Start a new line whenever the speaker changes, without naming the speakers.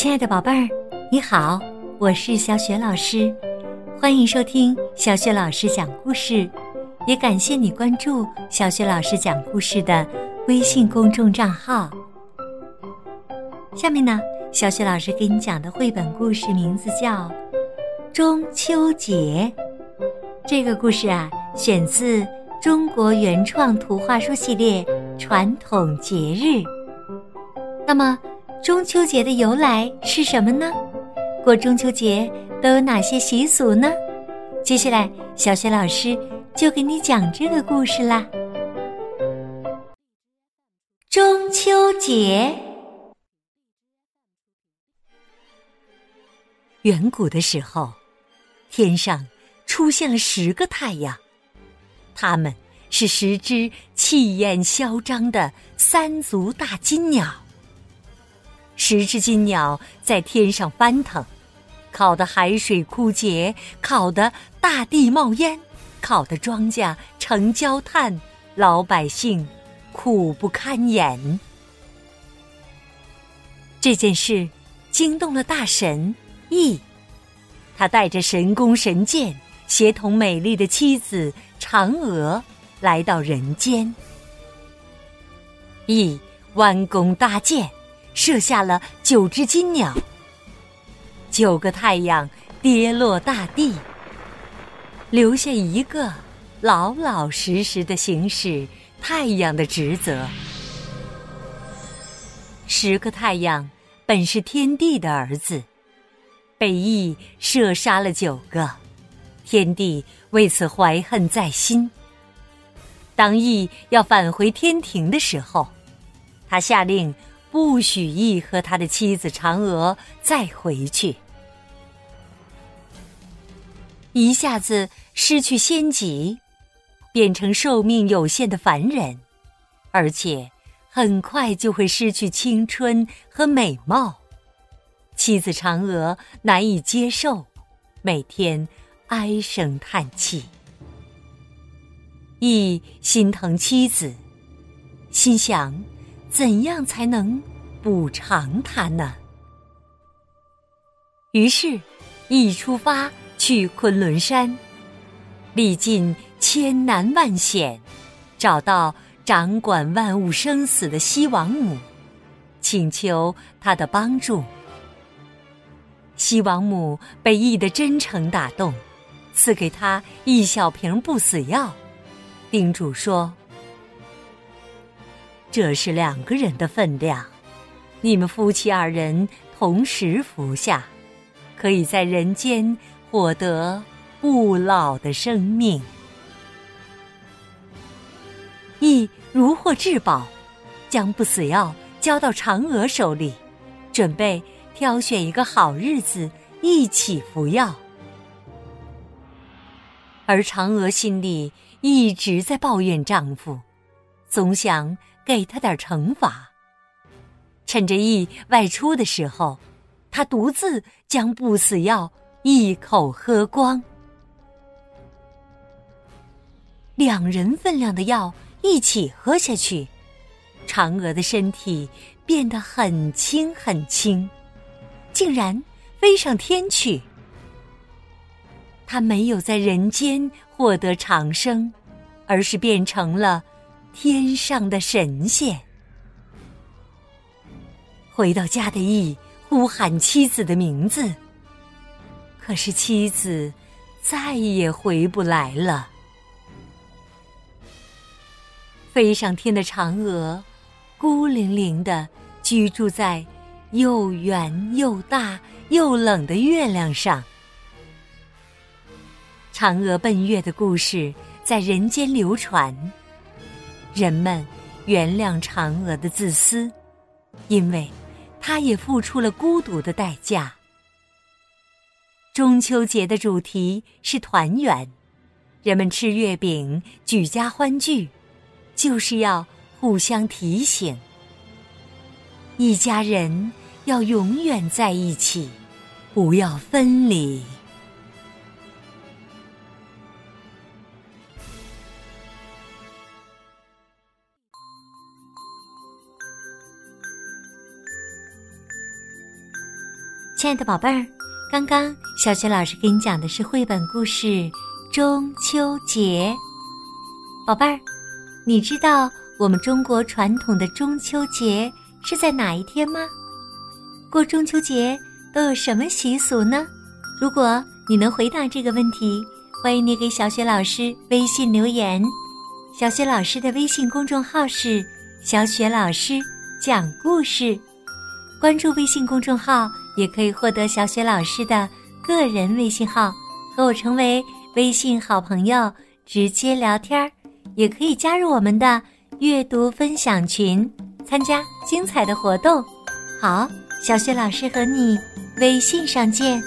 亲爱的宝贝儿，你好，我是小雪老师，欢迎收听小雪老师讲故事，也感谢你关注小雪老师讲故事的微信公众账号。下面呢，小雪老师给你讲的绘本故事名字叫《中秋节》。这个故事啊，选自中国原创图画书系列《传统节日》。那么。中秋节的由来是什么呢？过中秋节都有哪些习俗呢？接下来，小雪老师就给你讲这个故事啦。中秋节，远古的时候，天上出现了十个太阳，它们是十只气焰嚣张的三足大金鸟。十只金鸟在天上翻腾，烤得海水枯竭，烤得大地冒烟，烤得庄稼成焦炭，老百姓苦不堪言。这件事惊动了大神羿，他带着神弓神箭，协同美丽的妻子嫦娥来到人间。羿弯弓搭箭。射下了九只金鸟，九个太阳跌落大地，留下一个老老实实的行使太阳的职责。十个太阳本是天帝的儿子，被羿射杀了九个，天帝为此怀恨在心。当羿要返回天庭的时候，他下令。不许羿和他的妻子嫦娥再回去，一下子失去仙籍，变成寿命有限的凡人，而且很快就会失去青春和美貌。妻子嫦娥难以接受，每天唉声叹气。羿心疼妻子，心想。怎样才能补偿他呢？于是，一出发去昆仑山，历尽千难万险，找到掌管万物生死的西王母，请求他的帮助。西王母被羿的真诚打动，赐给他一小瓶不死药，叮嘱说。这是两个人的分量，你们夫妻二人同时服下，可以在人间获得不老的生命。羿如获至宝，将不死药交到嫦娥手里，准备挑选一个好日子一起服药。而嫦娥心里一直在抱怨丈夫，总想。给他点惩罚。趁着羿外出的时候，他独自将不死药一口喝光。两人分量的药一起喝下去，嫦娥的身体变得很轻很轻，竟然飞上天去。她没有在人间获得长生，而是变成了。天上的神仙回到家的羿呼喊妻子的名字，可是妻子再也回不来了。飞上天的嫦娥孤零零的居住在又圆又大又冷的月亮上。嫦娥奔月的故事在人间流传。人们原谅嫦娥的自私，因为她也付出了孤独的代价。中秋节的主题是团圆，人们吃月饼、举家欢聚，就是要互相提醒：一家人要永远在一起，不要分离。亲爱的宝贝儿，刚刚小雪老师给你讲的是绘本故事《中秋节》。宝贝儿，你知道我们中国传统的中秋节是在哪一天吗？过中秋节都有什么习俗呢？如果你能回答这个问题，欢迎你给小雪老师微信留言。小雪老师的微信公众号是“小雪老师讲故事”，关注微信公众号也可以获得小雪老师的个人微信号，和我成为微信好朋友，直接聊天儿。也可以加入我们的阅读分享群，参加精彩的活动。好，小雪老师和你微信上见。